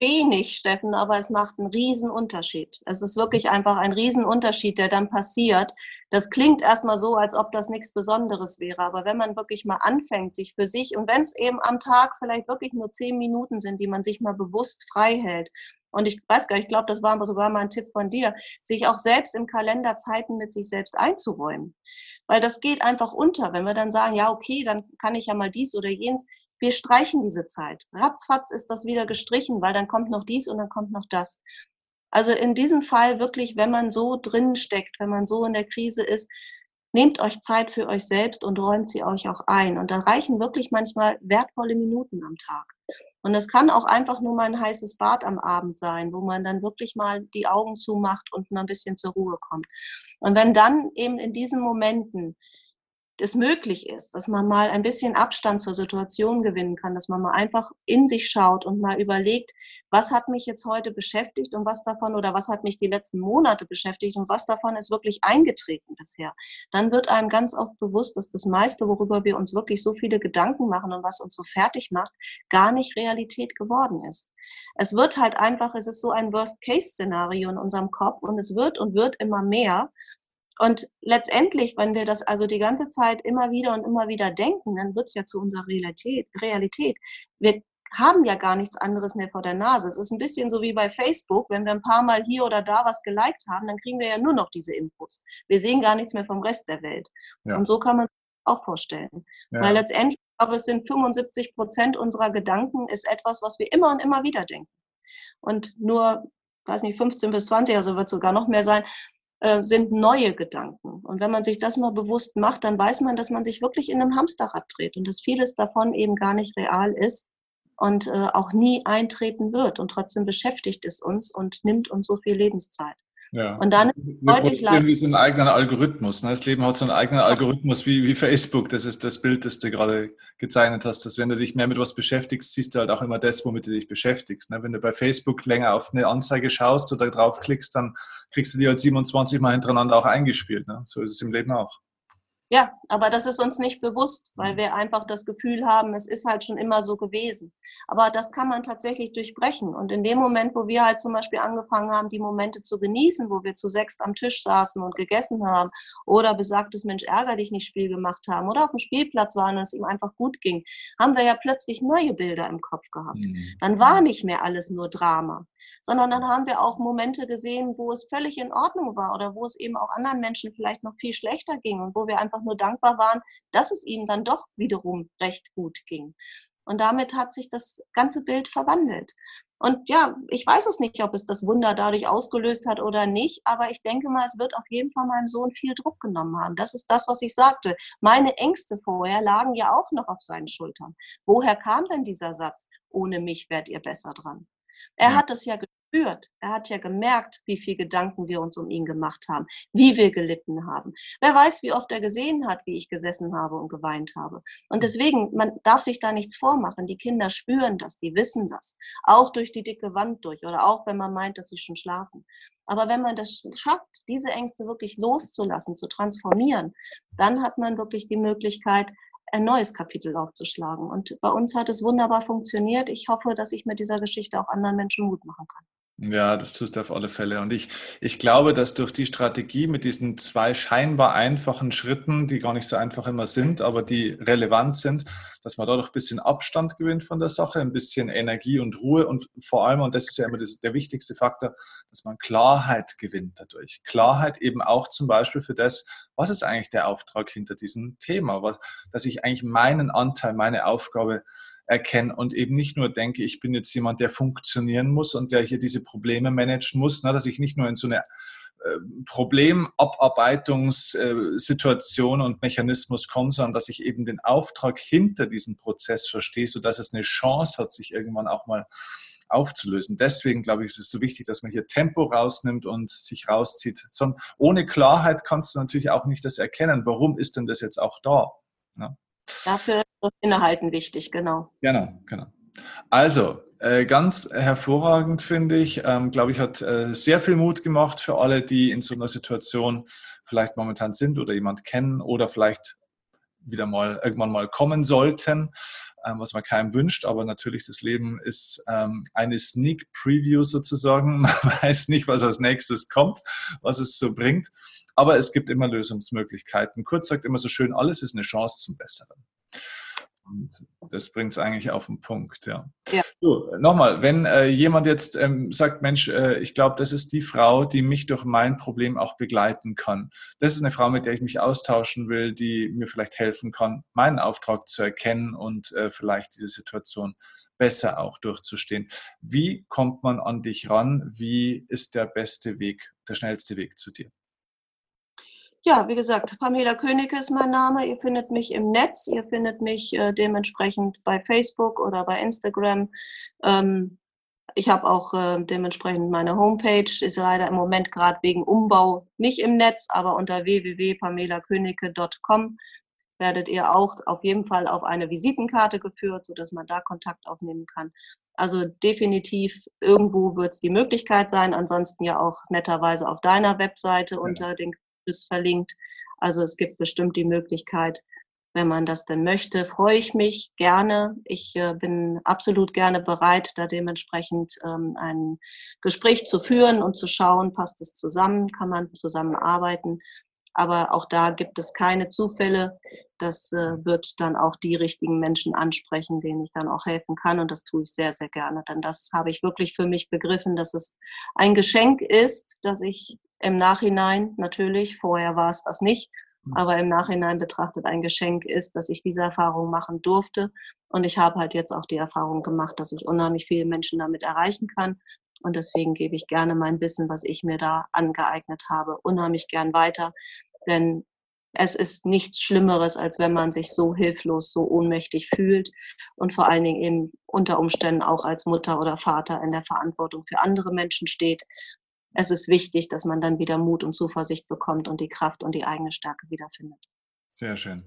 Wenig, Steffen, aber es macht einen riesen Unterschied. Es ist wirklich einfach ein riesen Unterschied, der dann passiert. Das klingt erstmal so, als ob das nichts Besonderes wäre, aber wenn man wirklich mal anfängt, sich für sich und wenn es eben am Tag vielleicht wirklich nur zehn Minuten sind, die man sich mal bewusst frei hält. Und ich weiß gar nicht, ich glaube, das war sogar mal ein Tipp von dir, sich auch selbst im Kalender Zeiten mit sich selbst einzuräumen. Weil das geht einfach unter, wenn wir dann sagen, ja, okay, dann kann ich ja mal dies oder jenes wir streichen diese Zeit. Ratzfatz ist das wieder gestrichen, weil dann kommt noch dies und dann kommt noch das. Also in diesem Fall wirklich, wenn man so drin steckt, wenn man so in der Krise ist, nehmt euch Zeit für euch selbst und räumt sie euch auch ein. Und da reichen wirklich manchmal wertvolle Minuten am Tag. Und es kann auch einfach nur mal ein heißes Bad am Abend sein, wo man dann wirklich mal die Augen zumacht und mal ein bisschen zur Ruhe kommt. Und wenn dann eben in diesen Momenten das möglich ist, dass man mal ein bisschen Abstand zur Situation gewinnen kann, dass man mal einfach in sich schaut und mal überlegt, was hat mich jetzt heute beschäftigt und was davon oder was hat mich die letzten Monate beschäftigt und was davon ist wirklich eingetreten bisher. Dann wird einem ganz oft bewusst, dass das meiste, worüber wir uns wirklich so viele Gedanken machen und was uns so fertig macht, gar nicht Realität geworden ist. Es wird halt einfach, es ist so ein Worst-Case-Szenario in unserem Kopf und es wird und wird immer mehr. Und letztendlich, wenn wir das also die ganze Zeit immer wieder und immer wieder denken, dann wird es ja zu unserer Realität. Realität. Wir haben ja gar nichts anderes mehr vor der Nase. Es ist ein bisschen so wie bei Facebook, wenn wir ein paar Mal hier oder da was geliked haben, dann kriegen wir ja nur noch diese Infos. Wir sehen gar nichts mehr vom Rest der Welt. Ja. Und so kann man sich auch vorstellen. Ja. Weil letztendlich, ich glaube, es sind 75 Prozent unserer Gedanken, ist etwas, was wir immer und immer wieder denken. Und nur, weiß nicht, 15 bis 20, also wird sogar noch mehr sein, äh, sind neue Gedanken. Und wenn man sich das mal bewusst macht, dann weiß man, dass man sich wirklich in einem Hamsterrad dreht und dass vieles davon eben gar nicht real ist und äh, auch nie eintreten wird. Und trotzdem beschäftigt es uns und nimmt uns so viel Lebenszeit. Ja. Und dann wir produzieren wie so einen eigenen Algorithmus. Ne? Das Leben hat so einen eigenen Algorithmus wie, wie Facebook. Das ist das Bild, das du gerade gezeichnet hast. Dass wenn du dich mehr mit was beschäftigst, siehst du halt auch immer das, womit du dich beschäftigst. Ne? Wenn du bei Facebook länger auf eine Anzeige schaust oder draufklickst, dann kriegst du die halt 27 Mal hintereinander auch eingespielt. Ne? So ist es im Leben auch. Ja, aber das ist uns nicht bewusst, weil mhm. wir einfach das Gefühl haben, es ist halt schon immer so gewesen. Aber das kann man tatsächlich durchbrechen. Und in dem Moment, wo wir halt zum Beispiel angefangen haben, die Momente zu genießen, wo wir zu sechst am Tisch saßen und gegessen haben oder besagtes Mensch ärger dich nicht Spiel gemacht haben oder auf dem Spielplatz waren und es ihm einfach gut ging, haben wir ja plötzlich neue Bilder im Kopf gehabt. Mhm. Dann war nicht mehr alles nur Drama sondern dann haben wir auch Momente gesehen, wo es völlig in Ordnung war oder wo es eben auch anderen Menschen vielleicht noch viel schlechter ging und wo wir einfach nur dankbar waren, dass es ihnen dann doch wiederum recht gut ging. Und damit hat sich das ganze Bild verwandelt. Und ja, ich weiß es nicht, ob es das Wunder dadurch ausgelöst hat oder nicht, aber ich denke mal, es wird auf jeden Fall meinem Sohn viel Druck genommen haben. Das ist das, was ich sagte. Meine Ängste vorher lagen ja auch noch auf seinen Schultern. Woher kam denn dieser Satz? Ohne mich wärt ihr besser dran. Er hat es ja gespürt. Er hat ja gemerkt, wie viel Gedanken wir uns um ihn gemacht haben, wie wir gelitten haben. Wer weiß, wie oft er gesehen hat, wie ich gesessen habe und geweint habe. Und deswegen, man darf sich da nichts vormachen. Die Kinder spüren das, die wissen das. Auch durch die dicke Wand durch oder auch wenn man meint, dass sie schon schlafen. Aber wenn man das schafft, diese Ängste wirklich loszulassen, zu transformieren, dann hat man wirklich die Möglichkeit, ein neues Kapitel aufzuschlagen. Und bei uns hat es wunderbar funktioniert. Ich hoffe, dass ich mit dieser Geschichte auch anderen Menschen Mut machen kann. Ja, das tust du auf alle Fälle. Und ich, ich glaube, dass durch die Strategie mit diesen zwei scheinbar einfachen Schritten, die gar nicht so einfach immer sind, aber die relevant sind, dass man dadurch ein bisschen Abstand gewinnt von der Sache, ein bisschen Energie und Ruhe und vor allem, und das ist ja immer das, der wichtigste Faktor, dass man Klarheit gewinnt dadurch. Klarheit eben auch zum Beispiel für das, was ist eigentlich der Auftrag hinter diesem Thema, was, dass ich eigentlich meinen Anteil, meine Aufgabe erkenne und eben nicht nur denke, ich bin jetzt jemand, der funktionieren muss und der hier diese Probleme managen muss, ne, dass ich nicht nur in so eine äh, Problemabarbeitungssituation und Mechanismus komme, sondern dass ich eben den Auftrag hinter diesem Prozess verstehe, sodass es eine Chance hat, sich irgendwann auch mal aufzulösen. Deswegen glaube ich, ist es so wichtig, dass man hier Tempo rausnimmt und sich rauszieht. Sondern ohne Klarheit kannst du natürlich auch nicht das erkennen. Warum ist denn das jetzt auch da? Ne? Dafür Innehalten wichtig, genau. Genau, genau. Also, äh, ganz hervorragend finde ich, ähm, glaube ich, hat äh, sehr viel Mut gemacht für alle, die in so einer Situation vielleicht momentan sind oder jemand kennen oder vielleicht wieder mal irgendwann mal kommen sollten, ähm, was man keinem wünscht. Aber natürlich, das Leben ist ähm, eine Sneak Preview sozusagen. Man weiß nicht, was als nächstes kommt, was es so bringt. Aber es gibt immer Lösungsmöglichkeiten. Kurz sagt immer so schön, alles ist eine Chance zum Besseren. Und das bringt es eigentlich auf den Punkt, ja. ja. So, nochmal, wenn äh, jemand jetzt ähm, sagt, Mensch, äh, ich glaube, das ist die Frau, die mich durch mein Problem auch begleiten kann. Das ist eine Frau, mit der ich mich austauschen will, die mir vielleicht helfen kann, meinen Auftrag zu erkennen und äh, vielleicht diese Situation besser auch durchzustehen. Wie kommt man an dich ran? Wie ist der beste Weg, der schnellste Weg zu dir? Ja, wie gesagt, Pamela König ist mein Name. Ihr findet mich im Netz. Ihr findet mich äh, dementsprechend bei Facebook oder bei Instagram. Ähm, ich habe auch äh, dementsprechend meine Homepage, ist leider im Moment gerade wegen Umbau nicht im Netz, aber unter www.pamelakönigke.com werdet ihr auch auf jeden Fall auf eine Visitenkarte geführt, sodass man da Kontakt aufnehmen kann. Also definitiv irgendwo wird es die Möglichkeit sein, ansonsten ja auch netterweise auf deiner Webseite ja. unter den ist verlinkt. Also es gibt bestimmt die Möglichkeit, wenn man das denn möchte, freue ich mich gerne. Ich äh, bin absolut gerne bereit, da dementsprechend ähm, ein Gespräch zu führen und zu schauen, passt es zusammen, kann man zusammenarbeiten. Aber auch da gibt es keine Zufälle. Das äh, wird dann auch die richtigen Menschen ansprechen, denen ich dann auch helfen kann. Und das tue ich sehr, sehr gerne. Denn das habe ich wirklich für mich begriffen, dass es ein Geschenk ist, dass ich im Nachhinein natürlich, vorher war es das nicht, hm. aber im Nachhinein betrachtet ein Geschenk ist, dass ich diese Erfahrung machen durfte. Und ich habe halt jetzt auch die Erfahrung gemacht, dass ich unheimlich viele Menschen damit erreichen kann. Und deswegen gebe ich gerne mein Wissen, was ich mir da angeeignet habe, unheimlich gern weiter. Denn es ist nichts Schlimmeres, als wenn man sich so hilflos, so ohnmächtig fühlt und vor allen Dingen eben unter Umständen auch als Mutter oder Vater in der Verantwortung für andere Menschen steht es ist wichtig, dass man dann wieder Mut und Zuversicht bekommt und die Kraft und die eigene Stärke wiederfindet. Sehr schön.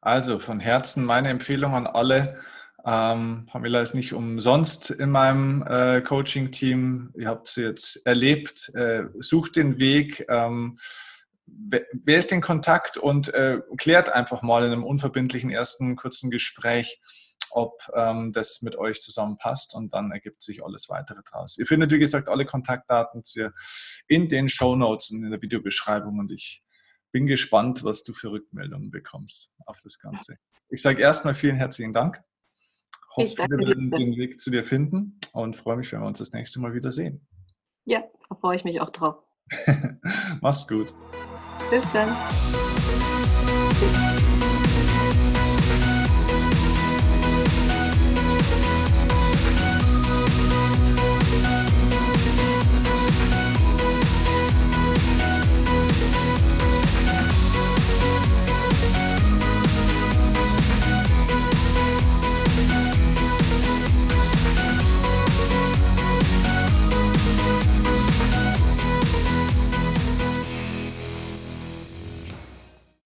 Also von Herzen meine Empfehlung an alle. Ähm, Pamela ist nicht umsonst in meinem äh, Coaching-Team. Ihr habt sie jetzt erlebt. Äh, sucht den Weg, ähm, wählt den Kontakt und äh, klärt einfach mal in einem unverbindlichen ersten kurzen Gespräch, ob ähm, das mit euch zusammenpasst und dann ergibt sich alles weitere draus. Ihr findet, wie gesagt, alle Kontaktdaten in den Show Notes und in der Videobeschreibung und ich bin gespannt, was du für Rückmeldungen bekommst auf das Ganze. Ich sage erstmal vielen herzlichen Dank. Hoffe, wir werden den Weg zu dir finden und freue mich, wenn wir uns das nächste Mal wieder sehen. Ja, da freue ich mich auch drauf. Mach's gut. Bis dann.